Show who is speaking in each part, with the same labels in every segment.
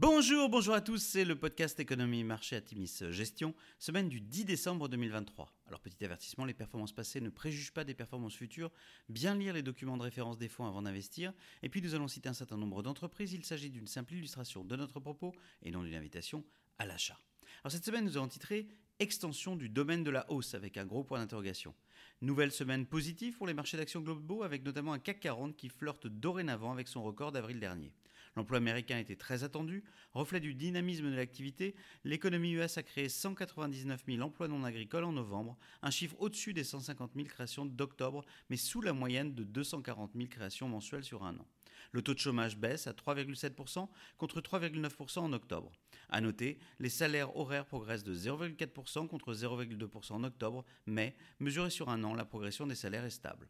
Speaker 1: Bonjour, bonjour à tous, c'est le podcast Économie Marché Atimis Gestion, semaine du 10 décembre 2023. Alors petit avertissement, les performances passées ne préjugent pas des performances futures, bien lire les documents de référence des fonds avant d'investir, et puis nous allons citer un certain nombre d'entreprises, il s'agit d'une simple illustration de notre propos et non d'une invitation à l'achat. Alors cette semaine nous avons titré Extension du domaine de la hausse avec un gros point d'interrogation. Nouvelle semaine positive pour les marchés d'actions globaux avec notamment un CAC 40 qui flirte dorénavant avec son record d'avril dernier. L'emploi américain était très attendu, reflet du dynamisme de l'activité. L'économie US a créé 199 000 emplois non agricoles en novembre, un chiffre au-dessus des 150 000 créations d'octobre, mais sous la moyenne de 240 000 créations mensuelles sur un an. Le taux de chômage baisse à 3,7% contre 3,9% en octobre. À noter, les salaires horaires progressent de 0,4% contre 0,2% en octobre, mais, mesuré sur un an, la progression des salaires est stable.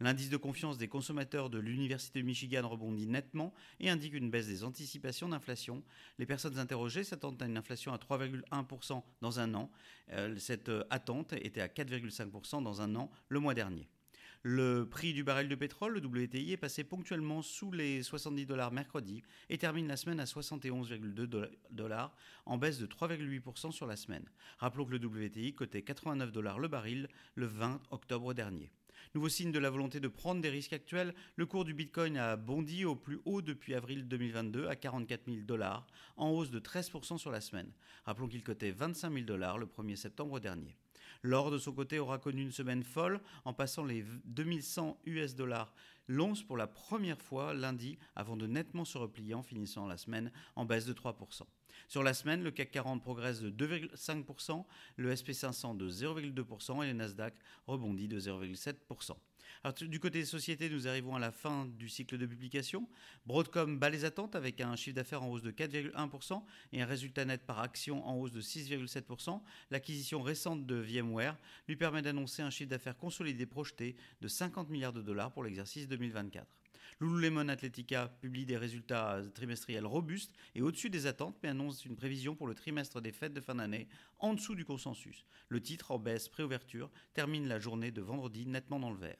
Speaker 1: L'indice de confiance des consommateurs de l'Université de Michigan rebondit nettement et indique une baisse des anticipations d'inflation. Les personnes interrogées s'attendent à une inflation à 3,1% dans un an. Euh, cette euh, attente était à 4,5% dans un an le mois dernier. Le prix du baril de pétrole, le WTI, est passé ponctuellement sous les 70 dollars mercredi et termine la semaine à 71,2 dollars, en baisse de 3,8% sur la semaine. Rappelons que le WTI cotait 89 dollars le baril le 20 octobre dernier. Nouveau signe de la volonté de prendre des risques actuels, le cours du Bitcoin a bondi au plus haut depuis avril 2022 à 44 000 dollars, en hausse de 13% sur la semaine. Rappelons qu'il cotait 25 000 dollars le 1er septembre dernier. L'or, de son côté, aura connu une semaine folle en passant les 2100 US dollars l'once pour la première fois lundi avant de nettement se replier en finissant la semaine en baisse de 3%. Sur la semaine, le CAC 40 progresse de 2,5%, le SP500 de 0,2% et le Nasdaq rebondit de 0,7%. Du côté des sociétés, nous arrivons à la fin du cycle de publication. Broadcom bat les attentes avec un chiffre d'affaires en hausse de 4,1% et un résultat net par action en hausse de 6,7%. L'acquisition récente de VMware lui permet d'annoncer un chiffre d'affaires consolidé projeté de 50 milliards de dollars pour l'exercice 2024. Lululemon Athletica publie des résultats trimestriels robustes et au-dessus des attentes, mais annonce une prévision pour le trimestre des fêtes de fin d'année en dessous du consensus. Le titre, en baisse préouverture, termine la journée de vendredi nettement dans le vert.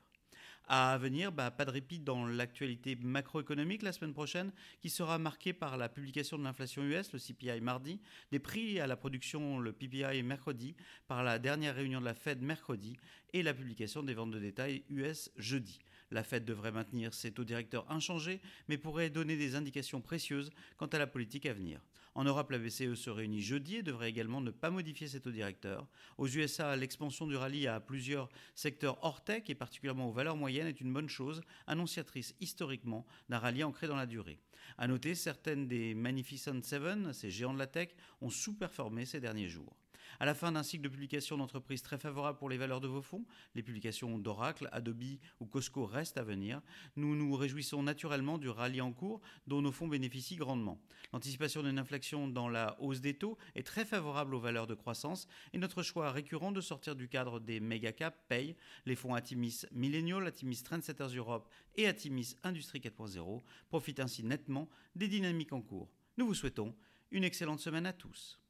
Speaker 1: À venir, bah, pas de répit dans l'actualité macroéconomique la semaine prochaine, qui sera marquée par la publication de l'inflation US, le CPI mardi, des prix à la production, le PPI mercredi, par la dernière réunion de la Fed mercredi, et la publication des ventes de détail US jeudi. La Fed devrait maintenir ses taux directeurs inchangés, mais pourrait donner des indications précieuses quant à la politique à venir. En Europe, la BCE se réunit jeudi et devrait également ne pas modifier ses taux directeurs. Aux USA, l'expansion du rallye à plusieurs secteurs hors tech et particulièrement aux valeurs moyennes est une bonne chose, annonciatrice historiquement d'un rallye ancré dans la durée. À noter, certaines des Magnificent Seven, ces géants de la tech, ont sous-performé ces derniers jours. À la fin d'un cycle de publication d'entreprises très favorable pour les valeurs de vos fonds, les publications d'Oracle, Adobe ou Costco restent à venir. Nous nous réjouissons naturellement du rallye en cours dont nos fonds bénéficient grandement. L'anticipation d'une dans la hausse des taux est très favorable aux valeurs de croissance et notre choix récurrent de sortir du cadre des méga caps paye. Les fonds Atimis Millennial, Atimis Trendsetters Europe et Atimis Industrie 4.0 profitent ainsi nettement des dynamiques en cours. Nous vous souhaitons une excellente semaine à tous.